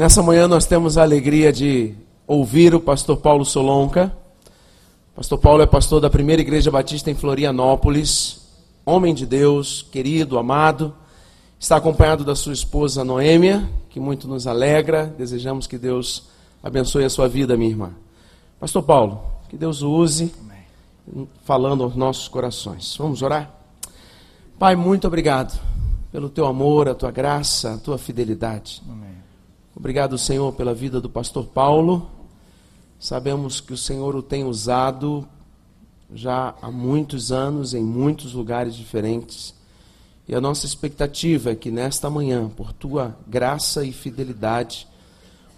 Nessa manhã nós temos a alegria de ouvir o pastor Paulo Solonca. Pastor Paulo é pastor da Primeira Igreja Batista em Florianópolis, homem de Deus, querido, amado. Está acompanhado da sua esposa Noêmia, que muito nos alegra. Desejamos que Deus abençoe a sua vida, minha irmã. Pastor Paulo, que Deus o use falando aos nossos corações. Vamos orar? Pai, muito obrigado pelo teu amor, a tua graça, a tua fidelidade. Amém. Obrigado, Senhor, pela vida do pastor Paulo. Sabemos que o Senhor o tem usado já há muitos anos em muitos lugares diferentes. E a nossa expectativa é que nesta manhã, por tua graça e fidelidade,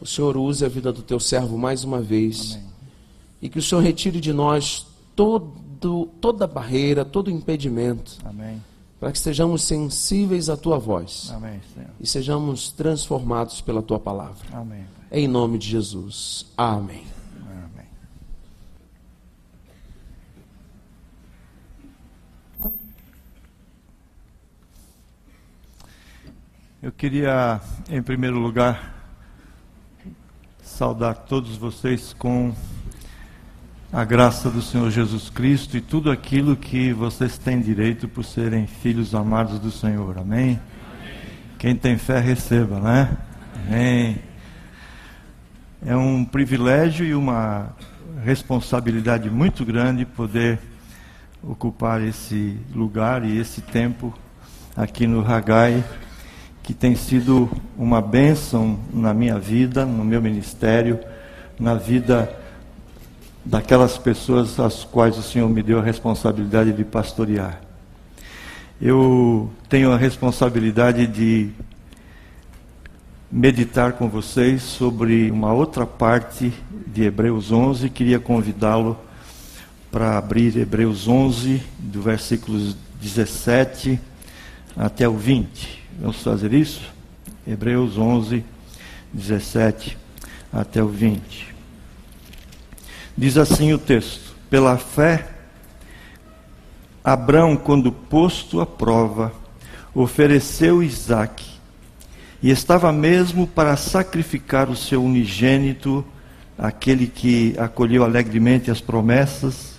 o Senhor use a vida do teu servo mais uma vez. Amém. E que o Senhor retire de nós todo, toda barreira, todo impedimento. Amém para que sejamos sensíveis à tua voz Amém, e sejamos transformados pela tua palavra. Em nome de Jesus. Amém. Eu queria, em primeiro lugar, saudar todos vocês com a graça do Senhor Jesus Cristo e tudo aquilo que vocês têm direito por serem filhos amados do Senhor. Amém? Quem tem fé, receba, né? Amém. É um privilégio e uma responsabilidade muito grande poder ocupar esse lugar e esse tempo aqui no Ragai, que tem sido uma bênção na minha vida, no meu ministério, na vida daquelas pessoas às quais o Senhor me deu a responsabilidade de pastorear. Eu tenho a responsabilidade de meditar com vocês sobre uma outra parte de Hebreus 11. Queria convidá-lo para abrir Hebreus 11, do versículos 17 até o 20. Vamos fazer isso? Hebreus 11, 17 até o 20. Diz assim o texto: pela fé, Abraão, quando posto à prova, ofereceu Isaque, e estava mesmo para sacrificar o seu unigênito, aquele que acolheu alegremente as promessas,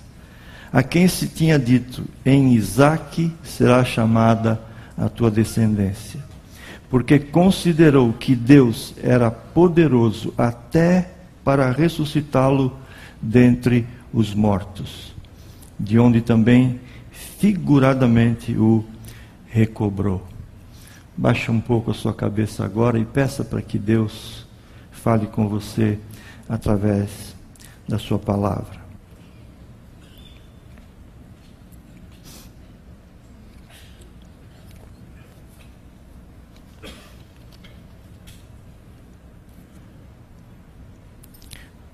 a quem se tinha dito: em Isaque será chamada a tua descendência. Porque considerou que Deus era poderoso até para ressuscitá-lo dentre os mortos, de onde também figuradamente o recobrou. Baixe um pouco a sua cabeça agora e peça para que Deus fale com você através da sua palavra.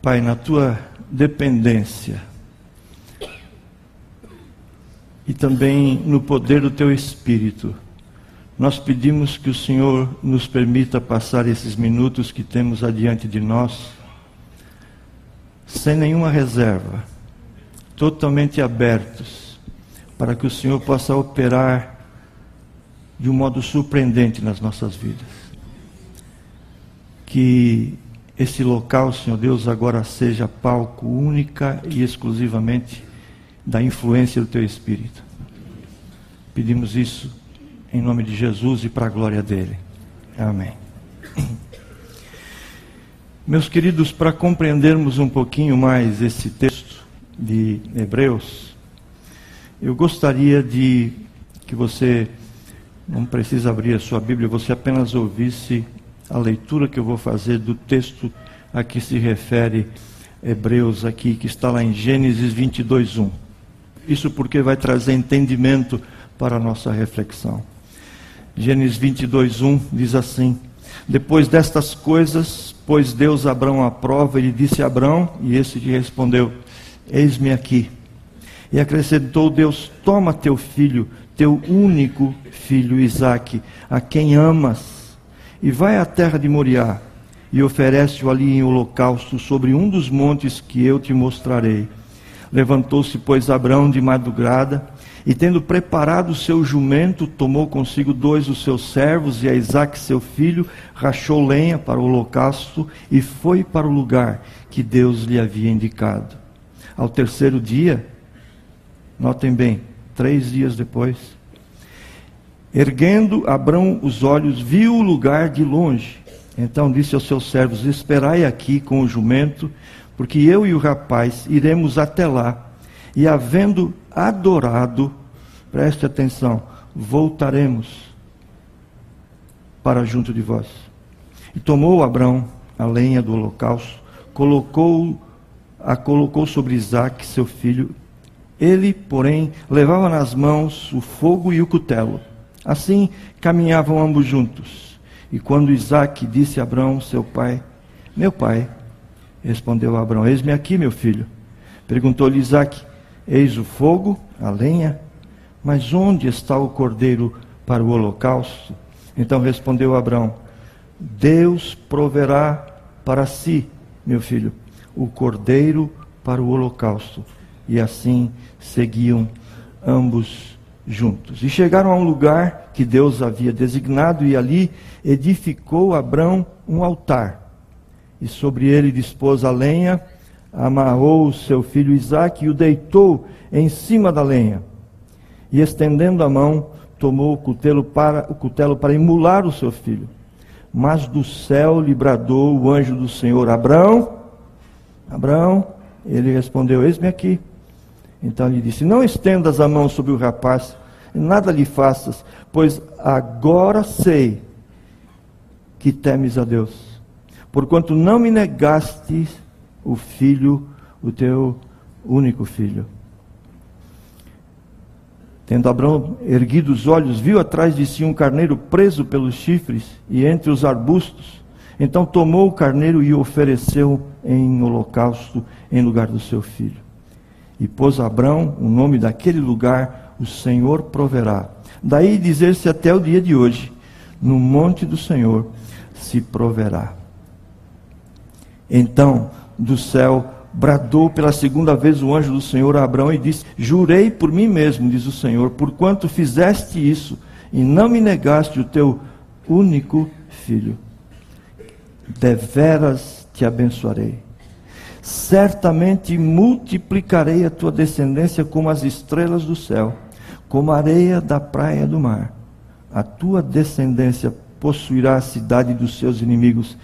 Pai, na tua dependência e também no poder do teu Espírito. Nós pedimos que o Senhor nos permita passar esses minutos que temos adiante de nós, sem nenhuma reserva, totalmente abertos, para que o Senhor possa operar de um modo surpreendente nas nossas vidas. Que esse local, Senhor Deus, agora seja palco única e exclusivamente da influência do Teu Espírito. Pedimos isso em nome de Jesus e para a glória dele. Amém. Meus queridos, para compreendermos um pouquinho mais esse texto de Hebreus, eu gostaria de que você não precisa abrir a sua Bíblia, você apenas ouvisse a leitura que eu vou fazer do texto a que se refere Hebreus aqui, que está lá em Gênesis 22, 1. Isso porque vai trazer entendimento para a nossa reflexão. Gênesis 22, 1 diz assim: Depois destas coisas, pôs Deus Abraão à prova, e disse a Abraão, e esse lhe respondeu: Eis-me aqui. E acrescentou Deus: Toma teu filho, teu único filho Isaque, a quem amas e vai à terra de Moriá e oferece-o ali em holocausto sobre um dos montes que eu te mostrarei. Levantou-se, pois, Abraão de madrugada, e tendo preparado o seu jumento, tomou consigo dois dos seus servos e a Isaque seu filho, rachou lenha para o holocausto e foi para o lugar que Deus lhe havia indicado. Ao terceiro dia, notem bem, três dias depois, erguendo Abraão os olhos, viu o lugar de longe. Então disse aos seus servos: Esperai aqui com o jumento, porque eu e o rapaz iremos até lá, e havendo adorado, preste atenção, voltaremos para junto de vós. E tomou Abraão a lenha do holocausto, colocou a colocou sobre Isaac, seu filho. Ele, porém, levava nas mãos o fogo e o cutelo. Assim caminhavam ambos juntos. E quando Isaac disse a Abraão, seu pai, Meu pai, respondeu Abraão, Eis-me aqui, meu filho. Perguntou-lhe Isaac, Eis o fogo, a lenha, mas onde está o cordeiro para o holocausto? Então respondeu Abraão: Deus proverá para si, meu filho, o cordeiro para o holocausto. E assim seguiam ambos juntos. E chegaram a um lugar que Deus havia designado, e ali edificou Abraão um altar. E sobre ele dispôs a lenha amarrou o seu filho Isaque e o deitou em cima da lenha. E estendendo a mão, tomou o cutelo para, o cutelo para imular o seu filho. Mas do céu lhe bradou o anjo do Senhor: Abraão, Abraão, ele respondeu: Eis-me aqui. Então lhe disse: Não estendas a mão sobre o rapaz, nada lhe faças, pois agora sei que temes a Deus, porquanto não me negastes o filho, o teu único filho. Tendo Abraão erguido os olhos, viu atrás de si um carneiro preso pelos chifres e entre os arbustos. Então tomou o carneiro e o ofereceu em holocausto em lugar do seu filho. E pôs Abraão o nome daquele lugar, o Senhor proverá. Daí dizer-se até o dia de hoje, no monte do Senhor se proverá. Então do céu bradou pela segunda vez o anjo do Senhor a Abraão e disse: Jurei por mim mesmo, diz o Senhor, porquanto fizeste isso e não me negaste o teu único filho. Deveras te abençoarei. Certamente multiplicarei a tua descendência como as estrelas do céu, como areia da praia do mar. A tua descendência possuirá a cidade dos seus inimigos.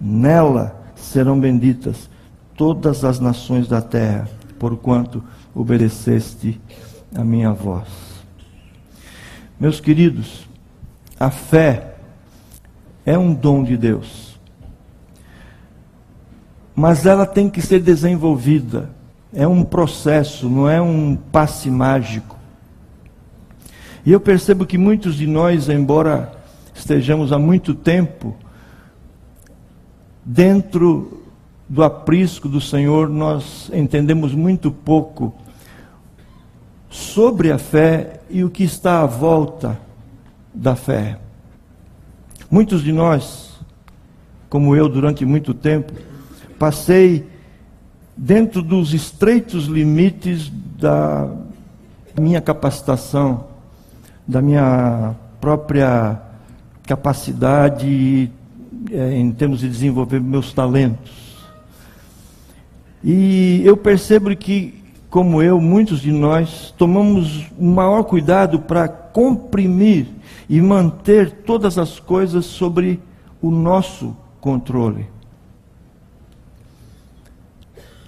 Nela serão benditas todas as nações da terra, porquanto obedeceste a minha voz. Meus queridos, a fé é um dom de Deus, mas ela tem que ser desenvolvida, é um processo, não é um passe mágico. E eu percebo que muitos de nós, embora estejamos há muito tempo dentro do aprisco do Senhor, nós entendemos muito pouco sobre a fé e o que está à volta da fé. Muitos de nós, como eu durante muito tempo, passei dentro dos estreitos limites da minha capacitação, da minha própria capacidade é, em termos de desenvolver meus talentos. E eu percebo que, como eu, muitos de nós tomamos o maior cuidado para comprimir e manter todas as coisas sobre o nosso controle.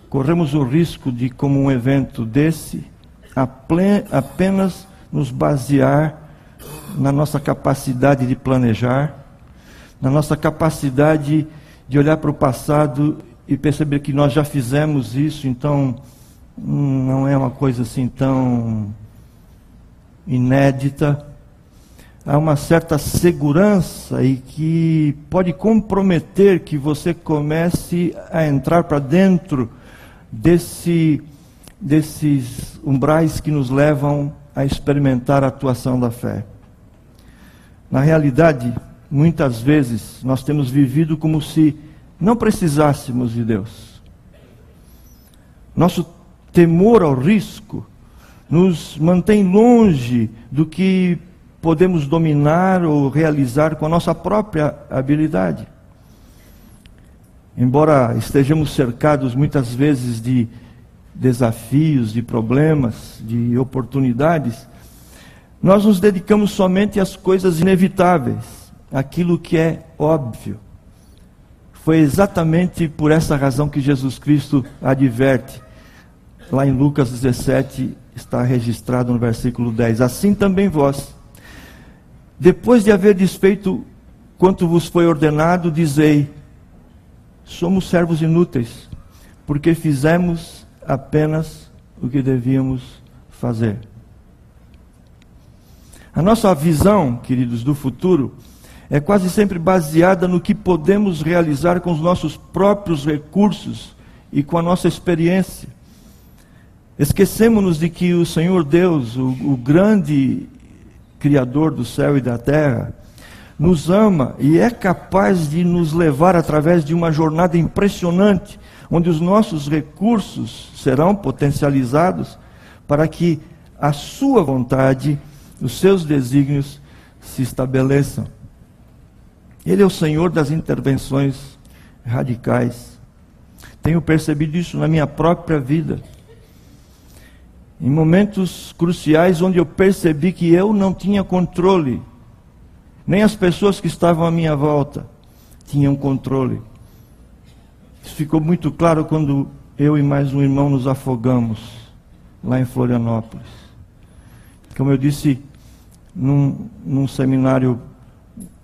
Corremos o risco de, como um evento desse, apenas nos basear na nossa capacidade de planejar, na nossa capacidade de olhar para o passado e perceber que nós já fizemos isso, então hum, não é uma coisa assim tão inédita. Há uma certa segurança e que pode comprometer que você comece a entrar para dentro desse, desses umbrais que nos levam a experimentar a atuação da fé. Na realidade, muitas vezes nós temos vivido como se não precisássemos de Deus. Nosso temor ao risco nos mantém longe do que podemos dominar ou realizar com a nossa própria habilidade. Embora estejamos cercados muitas vezes de desafios, de problemas, de oportunidades, nós nos dedicamos somente às coisas inevitáveis, aquilo que é óbvio. Foi exatamente por essa razão que Jesus Cristo adverte. Lá em Lucas 17 está registrado no versículo 10: Assim também vós, depois de haver desfeito quanto vos foi ordenado, dizei: Somos servos inúteis, porque fizemos apenas o que devíamos fazer. A nossa visão, queridos, do futuro é quase sempre baseada no que podemos realizar com os nossos próprios recursos e com a nossa experiência. Esquecemos-nos de que o Senhor Deus, o, o grande Criador do céu e da terra, nos ama e é capaz de nos levar através de uma jornada impressionante, onde os nossos recursos serão potencializados para que a Sua vontade, os seus desígnios se estabeleçam. Ele é o Senhor das intervenções radicais. Tenho percebido isso na minha própria vida. Em momentos cruciais onde eu percebi que eu não tinha controle, nem as pessoas que estavam à minha volta tinham controle. Isso ficou muito claro quando eu e mais um irmão nos afogamos lá em Florianópolis. Como eu disse num, num seminário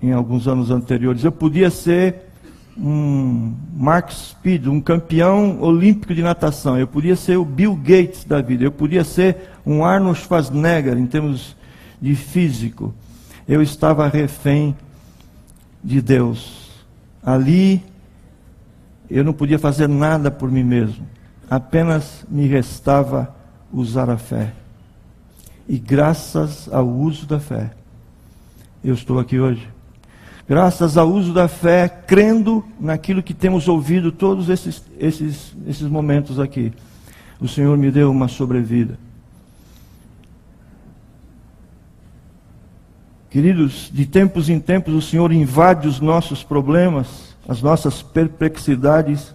em alguns anos anteriores. Eu podia ser um Mark Speed, um campeão olímpico de natação. Eu podia ser o Bill Gates da vida. Eu podia ser um Arnold Schwarzenegger em termos de físico. Eu estava refém de Deus. Ali eu não podia fazer nada por mim mesmo. Apenas me restava usar a fé. E graças ao uso da fé, eu estou aqui hoje graças ao uso da fé, crendo naquilo que temos ouvido todos esses, esses, esses momentos aqui. O Senhor me deu uma sobrevida. Queridos, de tempos em tempos o Senhor invade os nossos problemas, as nossas perplexidades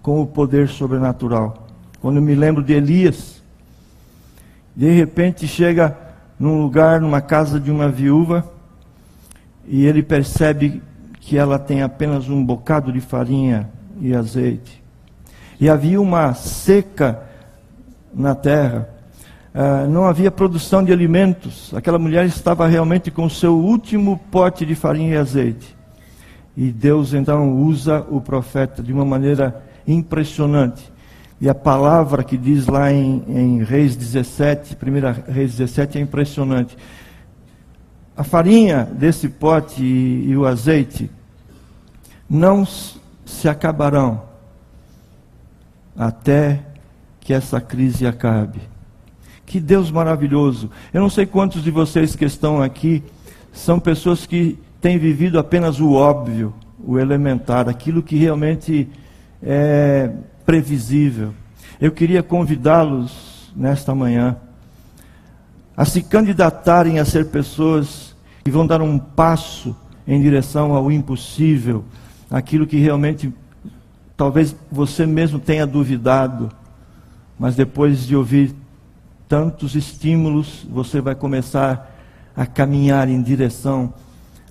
com o poder sobrenatural. Quando eu me lembro de Elias, de repente chega num lugar, numa casa de uma viúva, e ele percebe que ela tem apenas um bocado de farinha e azeite. E havia uma seca na terra, uh, não havia produção de alimentos. Aquela mulher estava realmente com o seu último pote de farinha e azeite. E Deus então usa o profeta de uma maneira impressionante. E a palavra que diz lá em, em Reis 17, 1 Reis 17, é impressionante a farinha desse pote e, e o azeite não se acabarão até que essa crise acabe. Que Deus maravilhoso. Eu não sei quantos de vocês que estão aqui são pessoas que têm vivido apenas o óbvio, o elementar, aquilo que realmente é previsível. Eu queria convidá-los nesta manhã a se candidatarem a ser pessoas que vão dar um passo em direção ao impossível, aquilo que realmente talvez você mesmo tenha duvidado, mas depois de ouvir tantos estímulos, você vai começar a caminhar em direção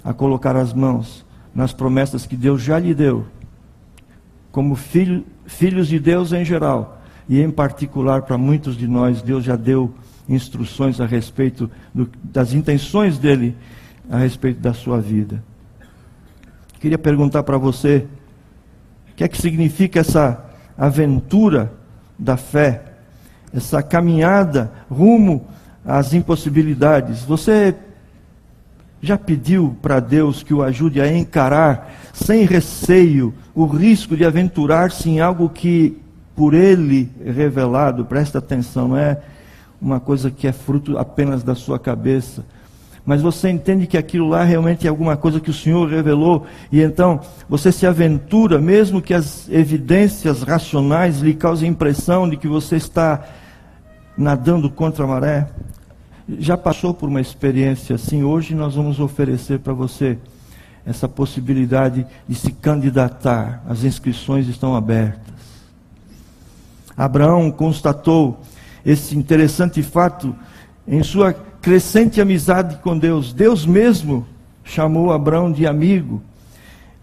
a colocar as mãos nas promessas que Deus já lhe deu, como filho, filhos de Deus em geral, e em particular para muitos de nós, Deus já deu instruções a respeito do, das intenções dele a respeito da sua vida. Queria perguntar para você, o que é que significa essa aventura da fé, essa caminhada rumo às impossibilidades? Você já pediu para Deus que o ajude a encarar sem receio o risco de aventurar-se em algo que por ele revelado, presta atenção, não é uma coisa que é fruto apenas da sua cabeça, mas você entende que aquilo lá realmente é alguma coisa que o Senhor revelou, e então você se aventura, mesmo que as evidências racionais lhe causem a impressão de que você está nadando contra a maré. Já passou por uma experiência assim, hoje nós vamos oferecer para você essa possibilidade de se candidatar, as inscrições estão abertas. Abraão constatou esse interessante fato em sua crescente amizade com Deus. Deus mesmo chamou Abraão de amigo.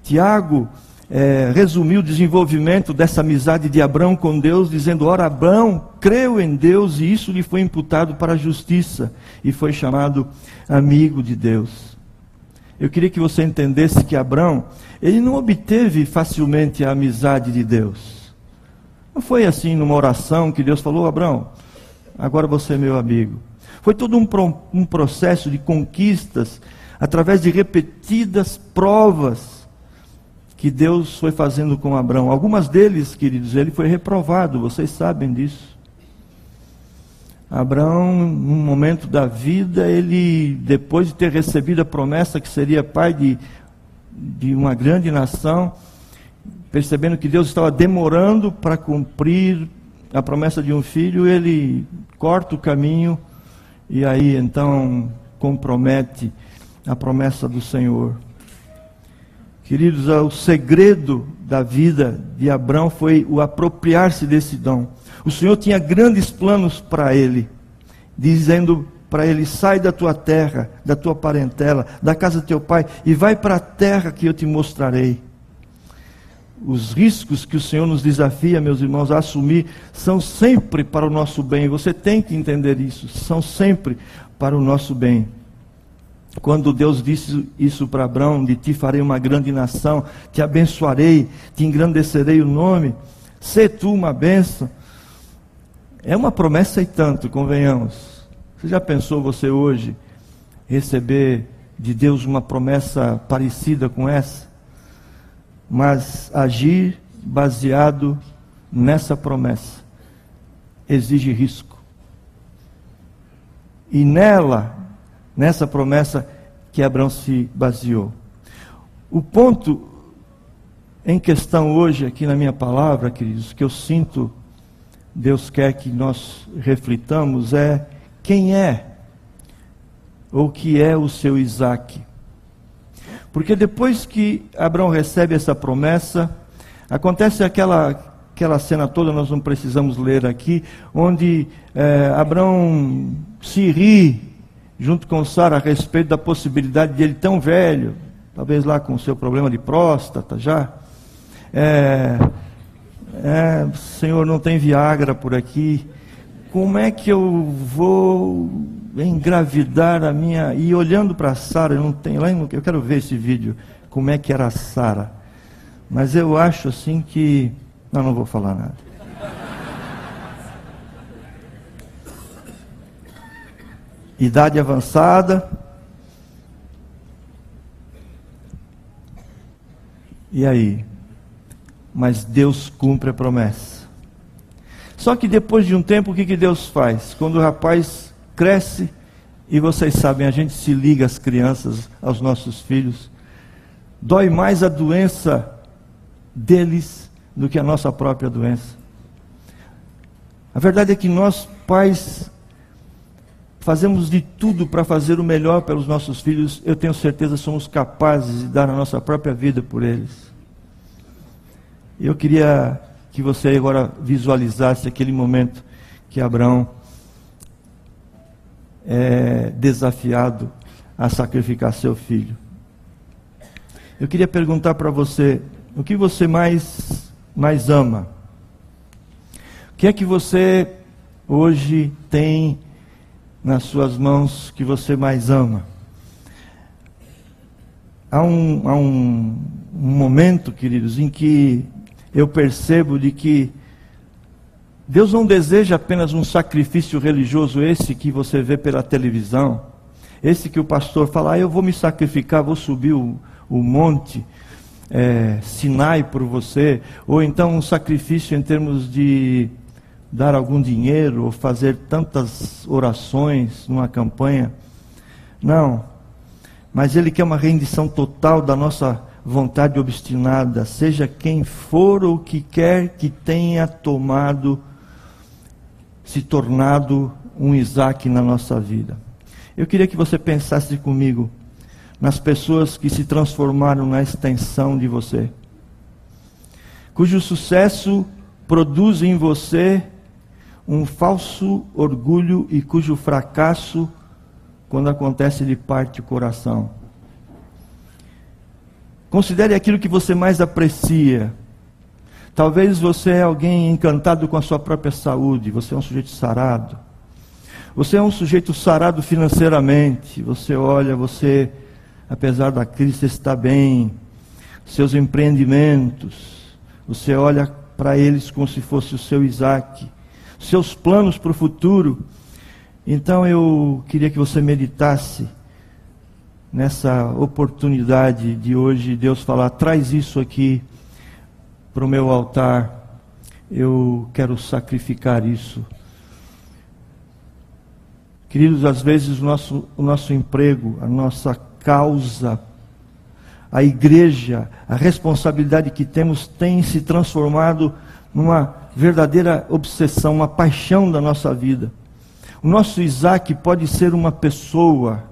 Tiago é, resumiu o desenvolvimento dessa amizade de Abraão com Deus, dizendo: Ora, Abraão creu em Deus e isso lhe foi imputado para a justiça, e foi chamado amigo de Deus. Eu queria que você entendesse que Abraão, ele não obteve facilmente a amizade de Deus. Não foi assim numa oração que Deus falou: Abraão, agora você é meu amigo. Foi todo um, um processo de conquistas, através de repetidas provas que Deus foi fazendo com Abraão. Algumas deles, queridos, ele foi reprovado, vocês sabem disso. Abraão, num momento da vida, ele, depois de ter recebido a promessa que seria pai de, de uma grande nação, percebendo que Deus estava demorando para cumprir a promessa de um filho, ele corta o caminho e aí então compromete a promessa do Senhor. Queridos, o segredo da vida de Abraão foi o apropriar-se desse dom. O Senhor tinha grandes planos para ele, dizendo para ele: sai da tua terra, da tua parentela, da casa do teu pai e vai para a terra que eu te mostrarei. Os riscos que o Senhor nos desafia, meus irmãos, a assumir são sempre para o nosso bem. Você tem que entender isso. São sempre para o nosso bem. Quando Deus disse isso para Abraão: De ti farei uma grande nação, te abençoarei, te engrandecerei o nome, sê tu uma bênção. É uma promessa e tanto, convenhamos. Você já pensou você hoje receber de Deus uma promessa parecida com essa? Mas agir baseado nessa promessa exige risco. E nela, nessa promessa que Abraão se baseou. O ponto em questão hoje, aqui na minha palavra, queridos, que eu sinto Deus quer que nós reflitamos é quem é ou que é o seu Isaac. Porque depois que Abraão recebe essa promessa, acontece aquela, aquela cena toda, nós não precisamos ler aqui, onde é, Abraão se ri junto com Sara a respeito da possibilidade de ele tão velho, talvez lá com o seu problema de próstata já, é, é, Senhor, não tem Viagra por aqui, como é que eu vou engravidar a minha. E olhando para Sara, eu não tenho lá, eu quero ver esse vídeo, como é que era a Sara. Mas eu acho assim que. Não, não vou falar nada. Idade avançada. E aí? Mas Deus cumpre a promessa. Só que depois de um tempo, o que, que Deus faz? Quando o rapaz cresce, e vocês sabem, a gente se liga às crianças, aos nossos filhos, dói mais a doença deles do que a nossa própria doença. A verdade é que nós, pais, fazemos de tudo para fazer o melhor pelos nossos filhos, eu tenho certeza somos capazes de dar a nossa própria vida por eles. Eu queria que você agora visualizasse aquele momento que Abraão é desafiado a sacrificar seu filho. Eu queria perguntar para você, o que você mais mais ama? O que é que você hoje tem nas suas mãos que você mais ama? Há um, há um, um momento, queridos, em que eu percebo de que Deus não deseja apenas um sacrifício religioso, esse que você vê pela televisão, esse que o pastor fala, ah, eu vou me sacrificar, vou subir o, o monte é, Sinai por você, ou então um sacrifício em termos de dar algum dinheiro, ou fazer tantas orações numa campanha. Não. Mas Ele quer uma rendição total da nossa vontade obstinada, seja quem for ou que quer que tenha tomado, se tornado um Isaac na nossa vida. Eu queria que você pensasse comigo nas pessoas que se transformaram na extensão de você, cujo sucesso produz em você um falso orgulho e cujo fracasso, quando acontece, lhe parte o coração. Considere aquilo que você mais aprecia. Talvez você é alguém encantado com a sua própria saúde, você é um sujeito sarado. Você é um sujeito sarado financeiramente. Você olha, você, apesar da crise, está bem. Seus empreendimentos, você olha para eles como se fosse o seu Isaac. Seus planos para o futuro. Então eu queria que você meditasse nessa oportunidade de hoje, Deus falar: traz isso aqui para o meu altar. Eu quero sacrificar isso Queridos, às vezes o nosso, o nosso emprego, a nossa causa, a igreja, a responsabilidade que temos tem se transformado numa verdadeira obsessão, uma paixão da nossa vida. O nosso Isaac pode ser uma pessoa,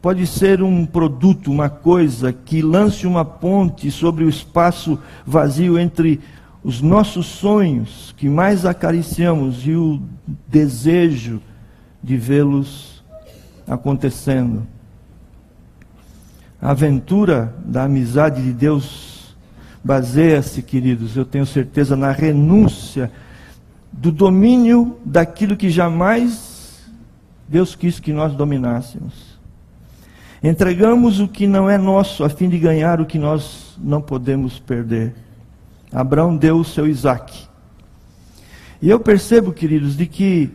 pode ser um produto, uma coisa que lance uma ponte sobre o espaço vazio entre os nossos sonhos que mais acariciamos e o desejo de vê-los acontecendo. A aventura da amizade de Deus baseia-se, queridos, eu tenho certeza, na renúncia do domínio daquilo que jamais Deus quis que nós dominássemos. Entregamos o que não é nosso a fim de ganhar o que nós não podemos perder. Abraão deu o seu Isaac. E eu percebo, queridos, de que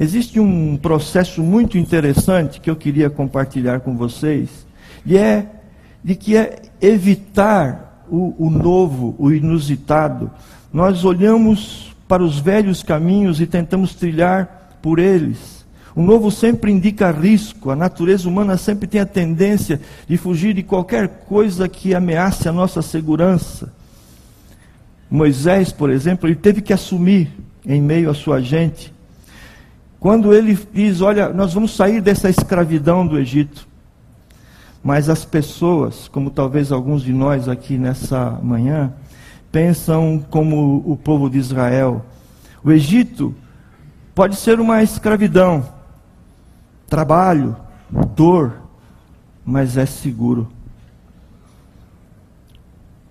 Existe um processo muito interessante que eu queria compartilhar com vocês, e é de que é evitar o, o novo, o inusitado. Nós olhamos para os velhos caminhos e tentamos trilhar por eles. O novo sempre indica risco, a natureza humana sempre tem a tendência de fugir de qualquer coisa que ameace a nossa segurança. Moisés, por exemplo, ele teve que assumir em meio à sua gente quando ele diz: Olha, nós vamos sair dessa escravidão do Egito. Mas as pessoas, como talvez alguns de nós aqui nessa manhã, pensam como o povo de Israel. O Egito pode ser uma escravidão, trabalho, dor, mas é seguro.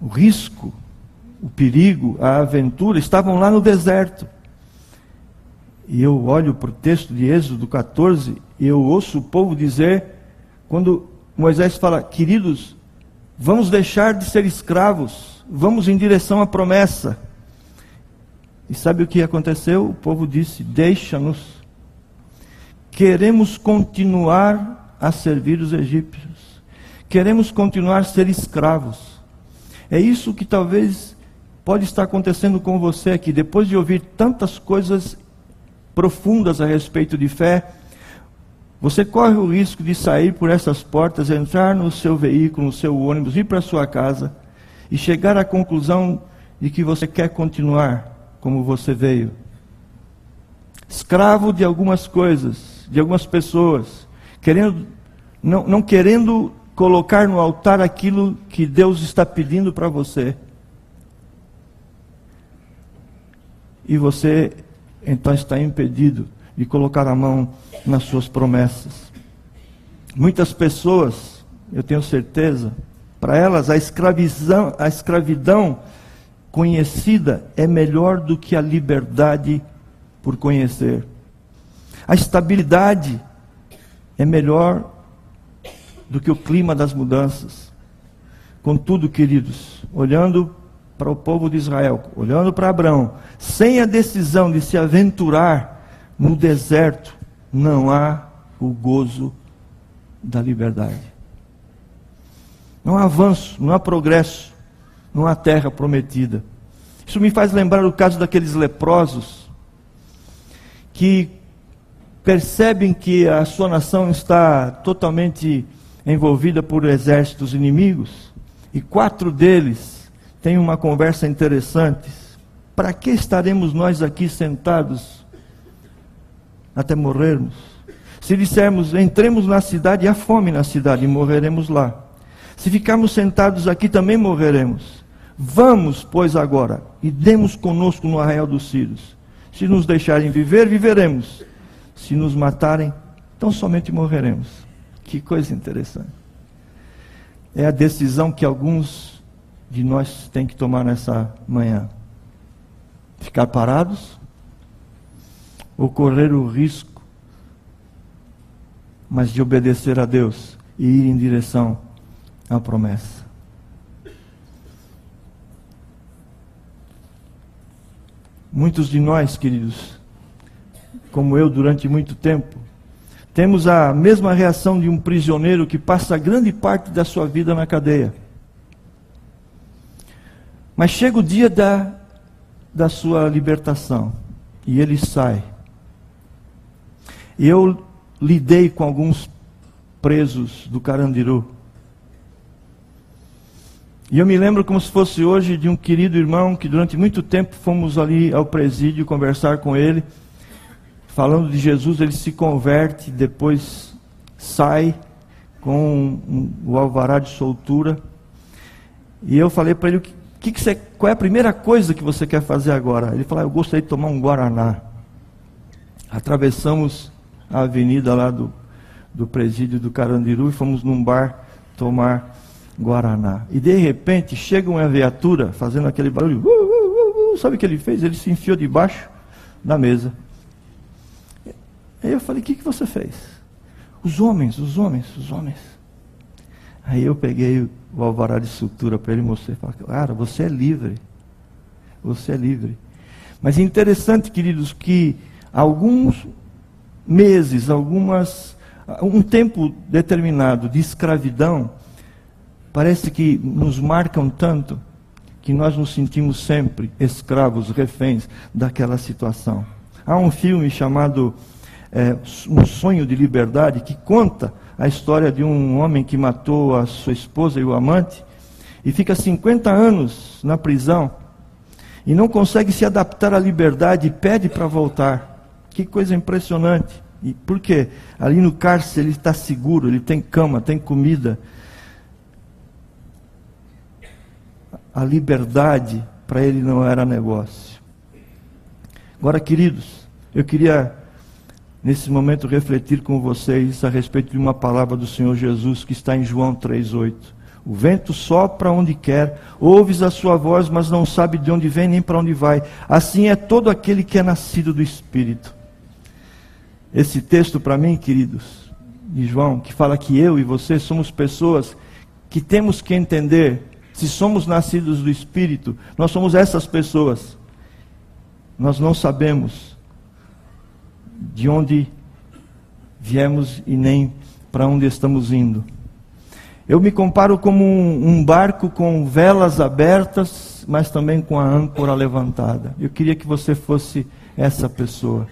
O risco, o perigo, a aventura estavam lá no deserto. E eu olho para o texto de Êxodo 14 e eu ouço o povo dizer, quando Moisés fala, queridos, vamos deixar de ser escravos, vamos em direção à promessa. E sabe o que aconteceu? O povo disse: Deixa-nos. Queremos continuar a servir os egípcios. Queremos continuar a ser escravos. É isso que talvez pode estar acontecendo com você aqui, depois de ouvir tantas coisas profundas a respeito de fé, você corre o risco de sair por essas portas, entrar no seu veículo, no seu ônibus, ir para sua casa e chegar à conclusão de que você quer continuar como você veio. Escravo de algumas coisas, de algumas pessoas, querendo, não, não querendo colocar no altar aquilo que Deus está pedindo para você. E você então está impedido de colocar a mão nas suas promessas. Muitas pessoas, eu tenho certeza, para elas a escravidão, a escravidão conhecida é melhor do que a liberdade por conhecer. A estabilidade é melhor do que o clima das mudanças. Contudo, queridos, olhando para o povo de Israel, olhando para Abraão, sem a decisão de se aventurar no deserto, não há o gozo da liberdade. Não há avanço, não há progresso, não há terra prometida. Isso me faz lembrar o caso daqueles leprosos que percebem que a sua nação está totalmente envolvida por exércitos inimigos, e quatro deles têm uma conversa interessante. Para que estaremos nós aqui sentados até morrermos? Se dissermos, entremos na cidade, há fome na cidade e morreremos lá. Se ficarmos sentados aqui, também morreremos. Vamos, pois, agora e demos conosco no arraial dos Círios. Se nos deixarem viver, viveremos. Se nos matarem, então somente morreremos. Que coisa interessante. É a decisão que alguns de nós têm que tomar nessa manhã. Ficar parados ou correr o risco, mas de obedecer a Deus e ir em direção à promessa. Muitos de nós, queridos, como eu durante muito tempo, temos a mesma reação de um prisioneiro que passa grande parte da sua vida na cadeia. Mas chega o dia da, da sua libertação e ele sai. E eu lidei com alguns presos do Carandiru. E eu me lembro como se fosse hoje de um querido irmão que durante muito tempo fomos ali ao presídio conversar com ele falando de Jesus, ele se converte, depois sai com o alvará de soltura. E eu falei para ele, o que, que você, qual é a primeira coisa que você quer fazer agora? Ele falou, ah, eu gostaria de tomar um Guaraná. Atravessamos avenida lá do, do presídio do Carandiru e fomos num bar tomar Guaraná. E de repente chega uma viatura fazendo aquele barulho. Uh, uh, uh, uh sabe o que ele fez? Ele se enfiou debaixo da mesa. Aí eu falei: O que, que você fez? Os homens, os homens, os homens. Aí eu peguei o alvará de sutura para ele mostrar. Falei, cara, você é livre. Você é livre. Mas é interessante, queridos, que alguns meses, algumas, um tempo determinado de escravidão, parece que nos marcam tanto que nós nos sentimos sempre escravos, reféns daquela situação. Há um filme chamado é, um sonho de liberdade que conta a história de um homem que matou a sua esposa e o amante e fica 50 anos na prisão e não consegue se adaptar à liberdade e pede para voltar. Que coisa impressionante. E por quê? Ali no cárcere ele está seguro, ele tem cama, tem comida. A liberdade para ele não era negócio. Agora, queridos, eu queria nesse momento refletir com vocês a respeito de uma palavra do Senhor Jesus que está em João 3:8. O vento sopra onde quer, ouves a sua voz, mas não sabe de onde vem nem para onde vai. Assim é todo aquele que é nascido do Espírito. Esse texto para mim, queridos, de João, que fala que eu e você somos pessoas que temos que entender, se somos nascidos do Espírito, nós somos essas pessoas. Nós não sabemos de onde viemos e nem para onde estamos indo. Eu me comparo como um, barco com velas abertas, mas também com a âncora levantada. Eu queria que você fosse essa pessoa.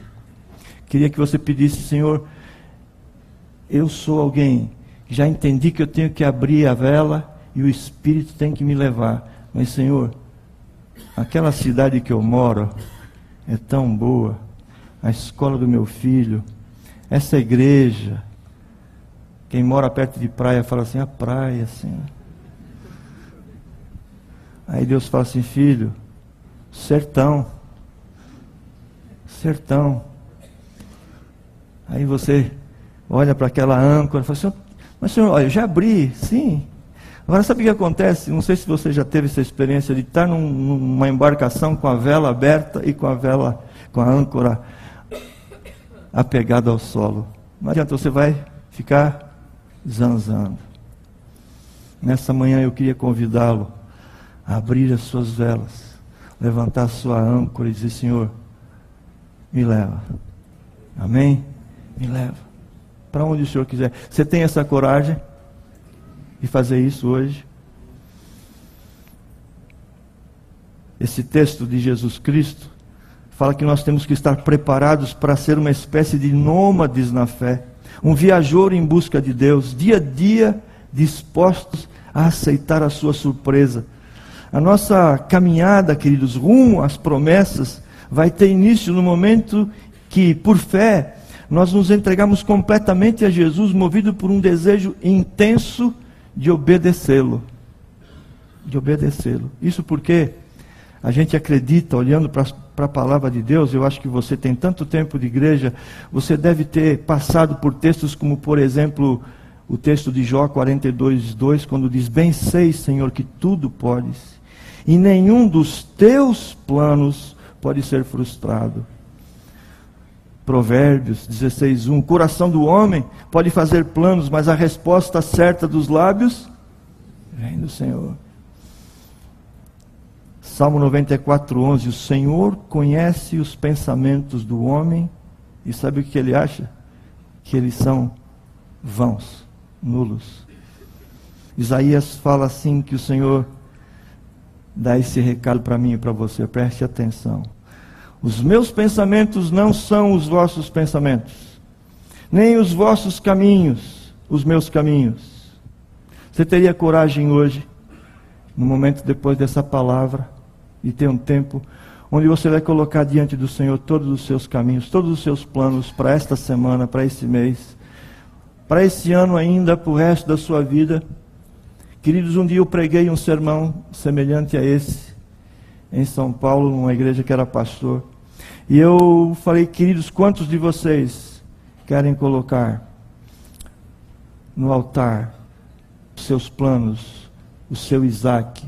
Queria que você pedisse, Senhor, eu sou alguém que já entendi que eu tenho que abrir a vela e o Espírito tem que me levar. Mas, Senhor, aquela cidade que eu moro é tão boa a escola do meu filho, essa igreja. Quem mora perto de praia fala assim, a praia, assim. Aí Deus fala assim, filho, sertão. Sertão. Aí você olha para aquela âncora e fala assim, mas senhor, olha, já abri, sim. Agora sabe o que acontece? Não sei se você já teve essa experiência de estar num, numa embarcação com a vela aberta e com a vela, com a âncora apegado ao solo. Não adianta, você vai ficar zanzando. Nessa manhã eu queria convidá-lo a abrir as suas velas, levantar a sua âncora e dizer: Senhor, me leva. Amém? Me leva. Para onde o Senhor quiser. Você tem essa coragem de fazer isso hoje? Esse texto de Jesus Cristo fala que nós temos que estar preparados para ser uma espécie de nômades na fé, um viajor em busca de Deus, dia a dia dispostos a aceitar a sua surpresa. A nossa caminhada, queridos, rumo às promessas, vai ter início no momento que, por fé, nós nos entregamos completamente a Jesus, movido por um desejo intenso de obedecê-lo. De obedecê-lo. Isso porque a gente acredita, olhando para a palavra de Deus, eu acho que você tem tanto tempo de igreja, você deve ter passado por textos como, por exemplo, o texto de Jó 42, 2, quando diz: Bem sei, Senhor, que tudo podes, e nenhum dos teus planos pode ser frustrado. Provérbios 16, 1. O coração do homem pode fazer planos, mas a resposta certa dos lábios vem do Senhor. Salmo 94, 11. O Senhor conhece os pensamentos do homem e sabe o que ele acha? Que eles são vãos, nulos. Isaías fala assim que o Senhor dá esse recado para mim e para você, preste atenção. Os meus pensamentos não são os vossos pensamentos, nem os vossos caminhos, os meus caminhos. Você teria coragem hoje, no momento depois dessa palavra, de ter um tempo onde você vai colocar diante do Senhor todos os seus caminhos, todos os seus planos para esta semana, para esse mês, para esse ano ainda, para o resto da sua vida. Queridos, um dia eu preguei um sermão semelhante a esse em São Paulo, numa igreja que era pastor. E eu falei, queridos, quantos de vocês querem colocar no altar os seus planos, o seu Isaac?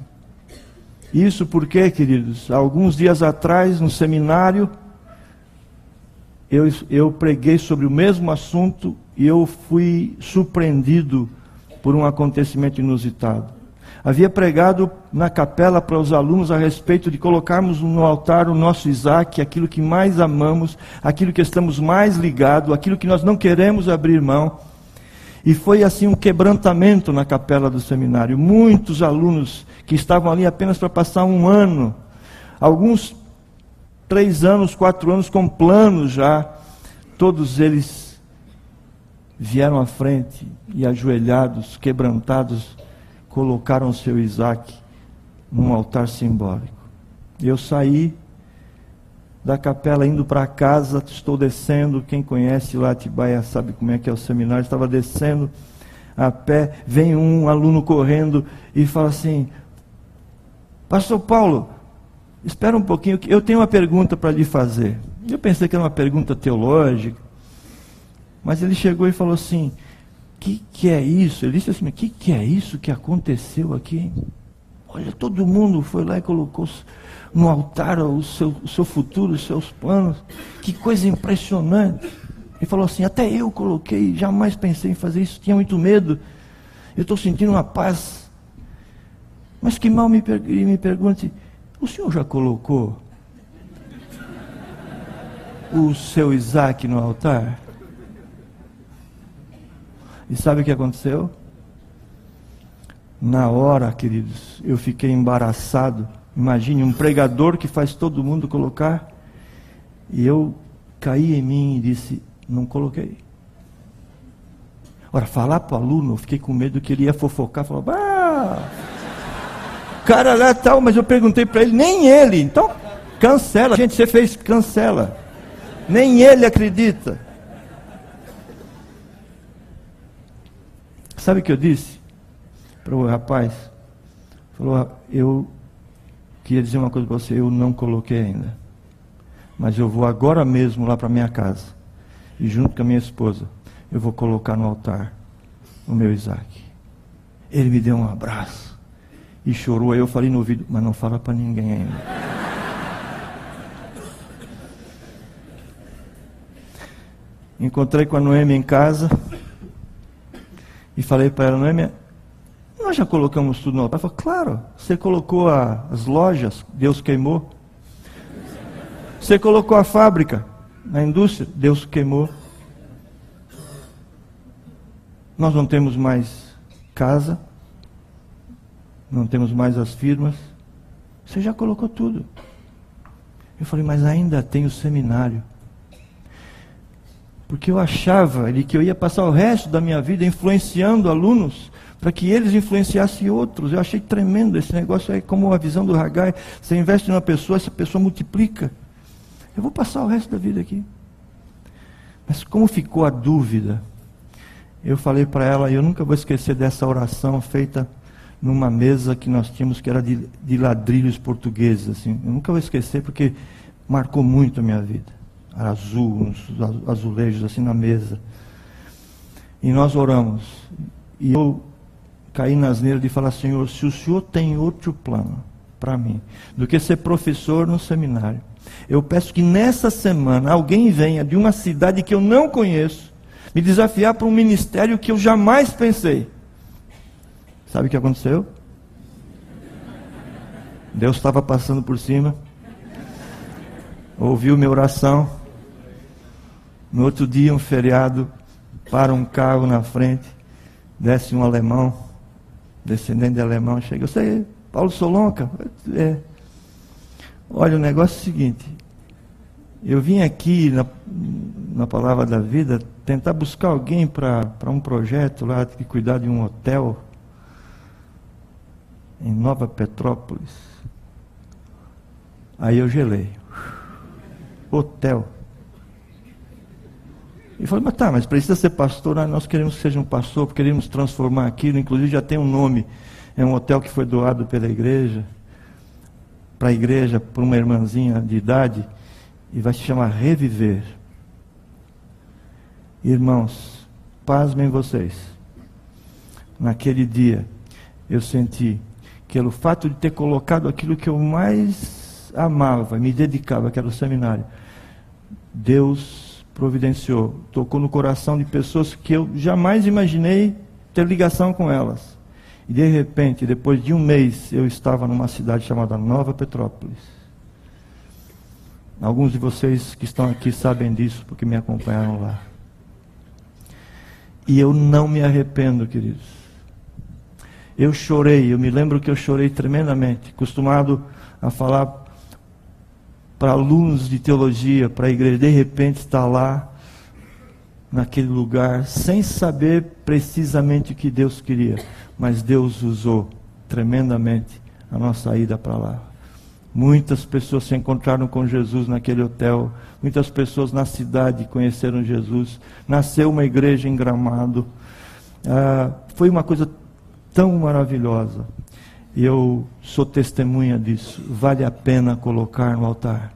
Isso porque, queridos, alguns dias atrás, no seminário, eu, eu preguei sobre o mesmo assunto e eu fui surpreendido por um acontecimento inusitado havia pregado na capela para os alunos a respeito de colocarmos no altar o nosso Isaac, aquilo que mais amamos, aquilo que estamos mais ligados, aquilo que nós não queremos abrir mão. E foi assim um quebrantamento na capela do seminário. Muitos alunos que estavam ali apenas para passar um ano, alguns três anos, quatro anos com planos já, todos eles vieram à frente e ajoelhados, quebrantados, colocaram seu Isaac num altar simbólico. Eu saí da capela indo para casa, estou descendo, quem conhece lá Atibaia sabe como é que é o seminário, estava descendo a pé, vem um aluno correndo e fala assim: Pastor Paulo, espera um pouquinho, eu tenho uma pergunta para lhe fazer. Eu pensei que era uma pergunta teológica, mas ele chegou e falou assim: que que é isso? Ele disse assim, o que que é isso que aconteceu aqui? Olha, todo mundo foi lá e colocou no altar o seu, o seu futuro, os seus planos. Que coisa impressionante. Ele falou assim, até eu coloquei, jamais pensei em fazer isso, tinha muito medo. Eu estou sentindo uma paz. Mas que mal me, per me pergunte, o senhor já colocou o seu Isaac no altar? E sabe o que aconteceu? Na hora, queridos, eu fiquei embaraçado. Imagine um pregador que faz todo mundo colocar. E eu caí em mim e disse: Não coloquei. Ora, falar para o aluno, eu fiquei com medo que ele ia fofocar. Falou: Ah, cara lá tal, mas eu perguntei para ele, nem ele. Então, cancela. Gente, você fez, cancela. Nem ele acredita. Sabe o que eu disse para o rapaz? Falou, eu queria dizer uma coisa para você, eu não coloquei ainda. Mas eu vou agora mesmo lá para minha casa. E junto com a minha esposa, eu vou colocar no altar o meu Isaac. Ele me deu um abraço e chorou. Aí eu falei no ouvido, mas não fala para ninguém ainda. Encontrei com a Noemi em casa. E falei para ela, Noemi, é nós já colocamos tudo no altar. Ela falou, claro, você colocou a, as lojas, Deus queimou. Você colocou a fábrica, a indústria, Deus queimou. Nós não temos mais casa, não temos mais as firmas. Você já colocou tudo. Eu falei, mas ainda tem o seminário. Porque eu achava que eu ia passar o resto da minha vida influenciando alunos para que eles influenciassem outros. Eu achei tremendo esse negócio aí, como a visão do Hagai. Você investe numa pessoa, essa pessoa multiplica. Eu vou passar o resto da vida aqui. Mas como ficou a dúvida, eu falei para ela, eu nunca vou esquecer dessa oração feita numa mesa que nós tínhamos que era de, de ladrilhos portugueses. Assim. Eu nunca vou esquecer porque marcou muito a minha vida. Azul, uns azulejos assim na mesa. E nós oramos. E eu caí nas neiras de falar, Senhor, se o Senhor tem outro plano para mim, do que ser professor no seminário, eu peço que nessa semana alguém venha de uma cidade que eu não conheço, me desafiar para um ministério que eu jamais pensei. Sabe o que aconteceu? Deus estava passando por cima, ouviu minha oração. No outro dia, um feriado, para um carro na frente, desce um alemão, descendente de alemão, chega, você, Paulo Solonca? É. Olha, o negócio é o seguinte, eu vim aqui na, na Palavra da Vida tentar buscar alguém para um projeto lá, de cuidar de um hotel em Nova Petrópolis. Aí eu gelei. Hotel. E falei, mas tá, mas precisa ser pastor? Ah, nós queremos que seja um pastor, queremos transformar aquilo, inclusive já tem um nome. É um hotel que foi doado pela igreja, para a igreja, por uma irmãzinha de idade, e vai se chamar Reviver. Irmãos, pasmem vocês. Naquele dia, eu senti pelo fato de ter colocado aquilo que eu mais amava, me dedicava, que era o seminário, Deus providenciou, tocou no coração de pessoas que eu jamais imaginei ter ligação com elas. E de repente, depois de um mês, eu estava numa cidade chamada Nova Petrópolis. Alguns de vocês que estão aqui sabem disso, porque me acompanharam lá. E eu não me arrependo, queridos eu chorei, eu me lembro que eu chorei tremendamente, acostumado a falar para alunos de teologia, para a igreja, de repente estar lá, naquele lugar, sem saber precisamente o que Deus queria, mas Deus usou tremendamente a nossa ida para lá. Muitas pessoas se encontraram com Jesus naquele hotel, muitas pessoas na cidade conheceram Jesus, nasceu uma igreja em Gramado. Ah, foi uma coisa tão maravilhosa. E eu sou testemunha disso. Vale a pena colocar no altar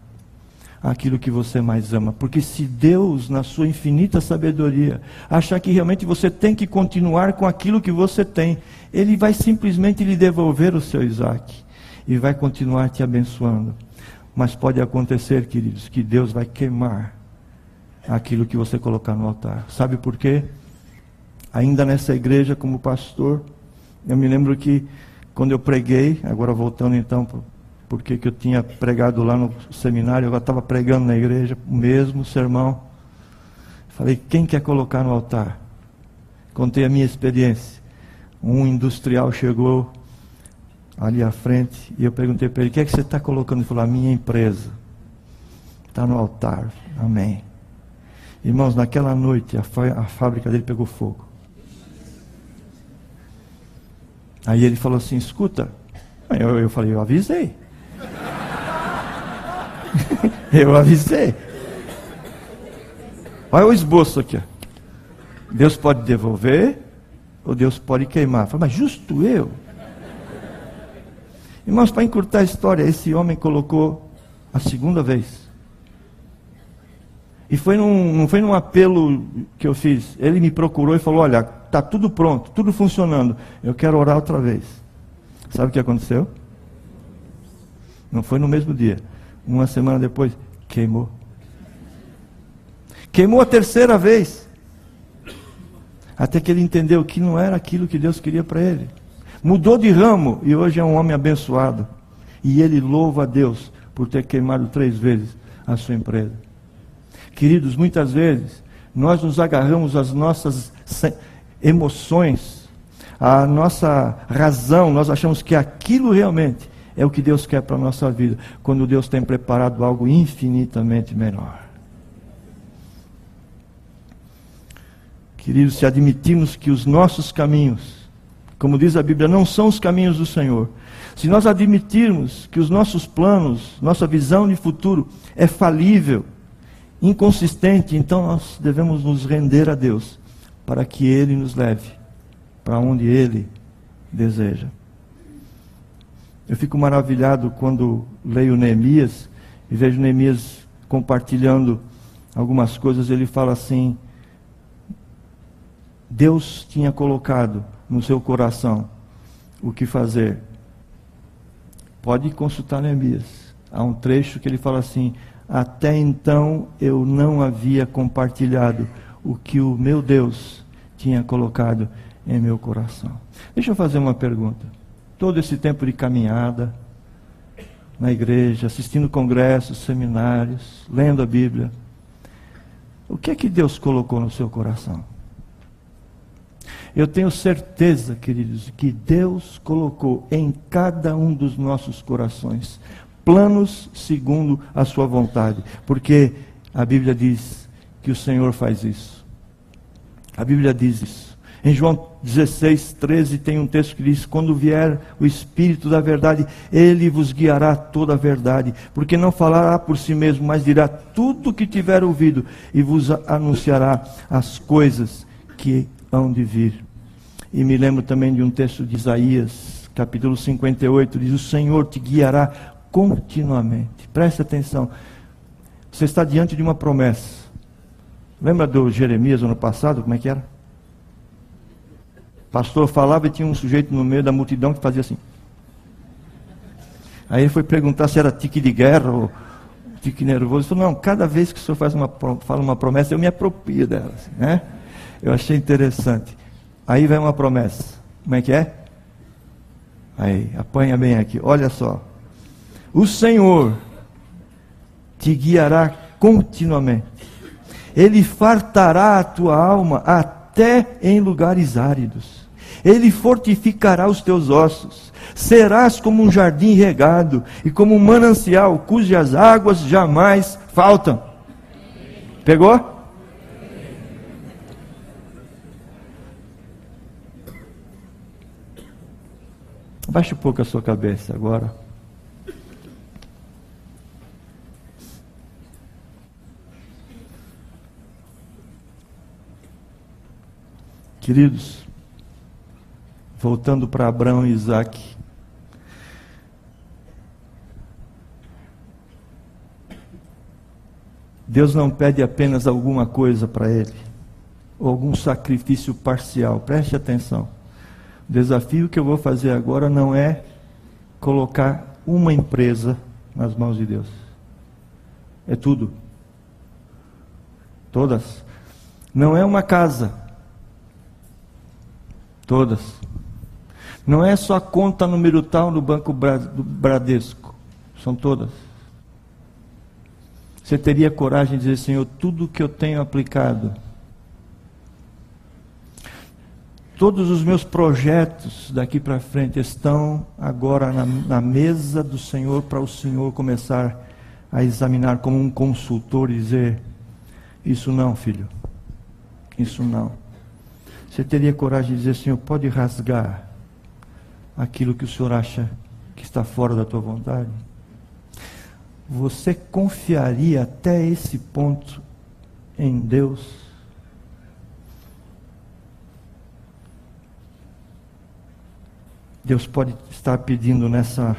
aquilo que você mais ama. Porque se Deus, na sua infinita sabedoria, achar que realmente você tem que continuar com aquilo que você tem, Ele vai simplesmente lhe devolver o seu Isaac e vai continuar te abençoando. Mas pode acontecer, queridos, que Deus vai queimar aquilo que você colocar no altar. Sabe por quê? Ainda nessa igreja, como pastor, eu me lembro que quando eu preguei, agora voltando então, porque que eu tinha pregado lá no seminário, eu estava pregando na igreja, o mesmo sermão. Falei, quem quer colocar no altar? Contei a minha experiência. Um industrial chegou ali à frente e eu perguntei para ele, o que é que você está colocando? Ele falou, a minha empresa. Está no altar. Amém. Irmãos, naquela noite a, a fábrica dele pegou fogo. Aí ele falou assim: escuta. Eu, eu falei: eu avisei. eu avisei. Olha o esboço aqui. Deus pode devolver ou Deus pode queimar. Eu falei, mas justo eu. Irmãos, para encurtar a história, esse homem colocou a segunda vez. E foi num, não foi num apelo que eu fiz. Ele me procurou e falou: Olha, está tudo pronto, tudo funcionando. Eu quero orar outra vez. Sabe o que aconteceu? Não foi no mesmo dia. Uma semana depois, queimou. Queimou a terceira vez. Até que ele entendeu que não era aquilo que Deus queria para ele. Mudou de ramo e hoje é um homem abençoado. E ele louva a Deus por ter queimado três vezes a sua empresa. Queridos, muitas vezes nós nos agarramos às nossas emoções, a nossa razão, nós achamos que aquilo realmente é o que Deus quer para a nossa vida, quando Deus tem preparado algo infinitamente melhor. Queridos, se admitirmos que os nossos caminhos, como diz a Bíblia, não são os caminhos do Senhor, se nós admitirmos que os nossos planos, nossa visão de futuro é falível, inconsistente, então nós devemos nos render a Deus para que Ele nos leve para onde Ele deseja. Eu fico maravilhado quando leio Neemias e vejo Neemias compartilhando algumas coisas. Ele fala assim: Deus tinha colocado no seu coração o que fazer. Pode consultar Neemias. Há um trecho que ele fala assim: Até então eu não havia compartilhado o que o meu Deus tinha colocado em meu coração. Deixa eu fazer uma pergunta. Todo esse tempo de caminhada na igreja, assistindo congressos, seminários, lendo a Bíblia, o que é que Deus colocou no seu coração? Eu tenho certeza, queridos, que Deus colocou em cada um dos nossos corações planos segundo a sua vontade, porque a Bíblia diz que o Senhor faz isso. A Bíblia diz isso. Em João 16, 13 tem um texto que diz: Quando vier o Espírito da verdade, ele vos guiará toda a verdade, porque não falará por si mesmo, mas dirá tudo o que tiver ouvido e vos anunciará as coisas que hão de vir. E me lembro também de um texto de Isaías, capítulo 58, diz: O Senhor te guiará continuamente. Preste atenção. Você está diante de uma promessa. Lembra do Jeremias ano passado? Como é que era? pastor falava e tinha um sujeito no meio da multidão que fazia assim. Aí ele foi perguntar se era tique de guerra ou tique nervoso. Ele falou, não, cada vez que o senhor faz uma, fala uma promessa, eu me aproprio dela. Assim, né? Eu achei interessante. Aí vem uma promessa. Como é que é? Aí, apanha bem aqui. Olha só. O Senhor te guiará continuamente. Ele fartará a tua alma até em lugares áridos. Ele fortificará os teus ossos. Serás como um jardim regado e como um manancial cujas águas jamais faltam. Pegou? Baixe um pouco a sua cabeça agora. Queridos, voltando para Abraão e Isaac. Deus não pede apenas alguma coisa para ele, ou algum sacrifício parcial. Preste atenção. O desafio que eu vou fazer agora não é colocar uma empresa nas mãos de Deus. É tudo. Todas. Não é uma casa. Todas. Não é só a conta número tal no Banco Bradesco. São todas. Você teria coragem de dizer, Senhor, tudo que eu tenho aplicado, todos os meus projetos daqui para frente estão agora na, na mesa do Senhor para o Senhor começar a examinar como um consultor e dizer: Isso não, filho, isso não. Você teria coragem de dizer, Senhor, pode rasgar aquilo que o Senhor acha que está fora da tua vontade? Você confiaria até esse ponto em Deus? Deus pode estar pedindo nessa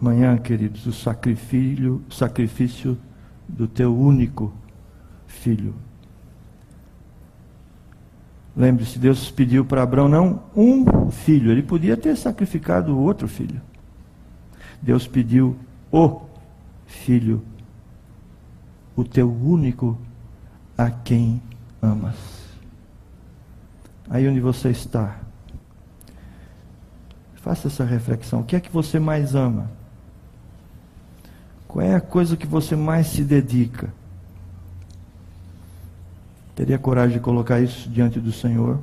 manhã, queridos, o sacrifício, sacrifício do teu único filho. Lembre-se, Deus pediu para Abraão não um filho, ele podia ter sacrificado outro filho. Deus pediu o filho, o teu único a quem amas. Aí onde você está, faça essa reflexão: o que é que você mais ama? Qual é a coisa que você mais se dedica? Teria coragem de colocar isso diante do Senhor?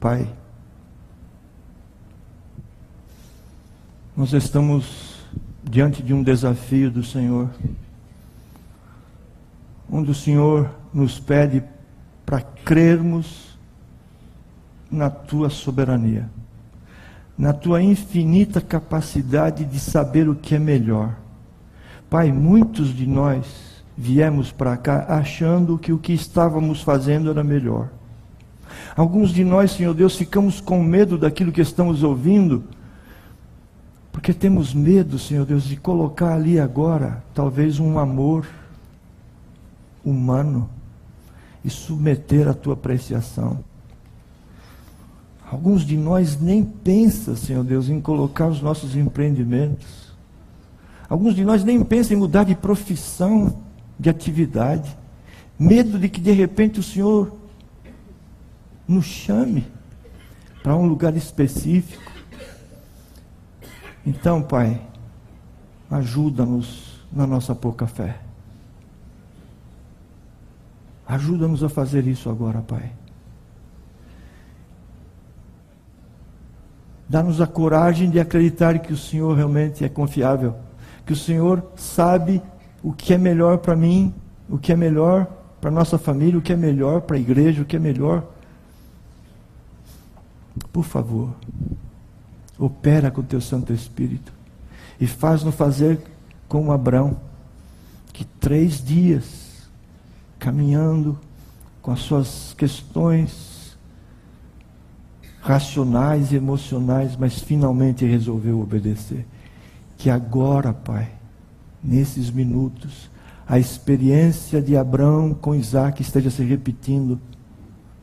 Pai, nós estamos diante de um desafio do Senhor, onde o Senhor nos pede para crermos na tua soberania na tua infinita capacidade de saber o que é melhor. Pai, muitos de nós viemos para cá achando que o que estávamos fazendo era melhor. Alguns de nós, Senhor Deus, ficamos com medo daquilo que estamos ouvindo, porque temos medo, Senhor Deus, de colocar ali agora, talvez um amor humano e submeter a tua apreciação. Alguns de nós nem pensam, Senhor Deus, em colocar os nossos empreendimentos. Alguns de nós nem pensam em mudar de profissão, de atividade. Medo de que de repente o Senhor nos chame para um lugar específico. Então, Pai, ajuda-nos na nossa pouca fé. Ajuda-nos a fazer isso agora, Pai. Dá-nos a coragem de acreditar que o Senhor realmente é confiável, que o Senhor sabe o que é melhor para mim, o que é melhor para nossa família, o que é melhor para a igreja, o que é melhor. Por favor, opera com o teu Santo Espírito e faz-nos fazer como Abraão, que três dias caminhando com as suas questões racionais e emocionais, mas finalmente resolveu obedecer. Que agora, Pai, nesses minutos, a experiência de Abraão com Isaac esteja se repetindo.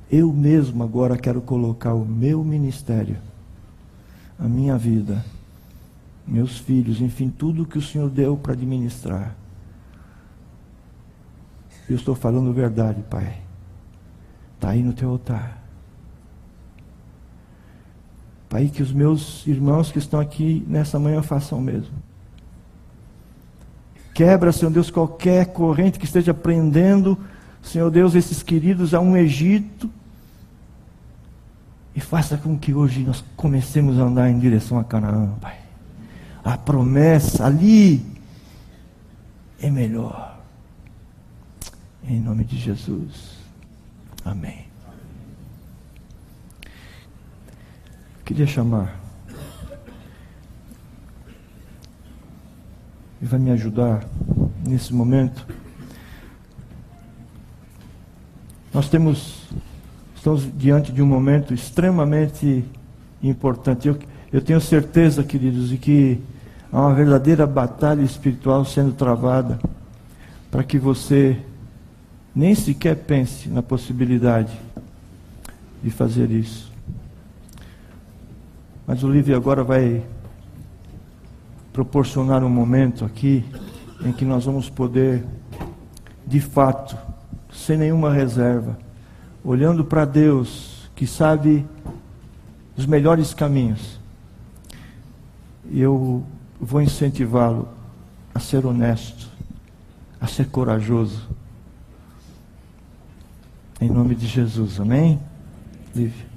Eu mesmo agora quero colocar o meu ministério, a minha vida, meus filhos, enfim, tudo que o Senhor deu para administrar eu estou falando verdade, Pai. Está aí no teu altar. Pai, que os meus irmãos que estão aqui nessa manhã façam o mesmo. Quebra, Senhor Deus, qualquer corrente que esteja prendendo, Senhor Deus, esses queridos a um Egito. E faça com que hoje nós comecemos a andar em direção a Canaã, Pai. A promessa ali é melhor. Em nome de Jesus. Amém. Queria chamar. E vai me ajudar nesse momento. Nós temos, estamos diante de um momento extremamente importante. Eu, eu tenho certeza, queridos, de que há uma verdadeira batalha espiritual sendo travada para que você nem sequer pense na possibilidade de fazer isso. Mas o Lívia agora vai proporcionar um momento aqui em que nós vamos poder, de fato, sem nenhuma reserva, olhando para Deus, que sabe os melhores caminhos, eu vou incentivá-lo a ser honesto, a ser corajoso em nome de Jesus, amém? Lívia.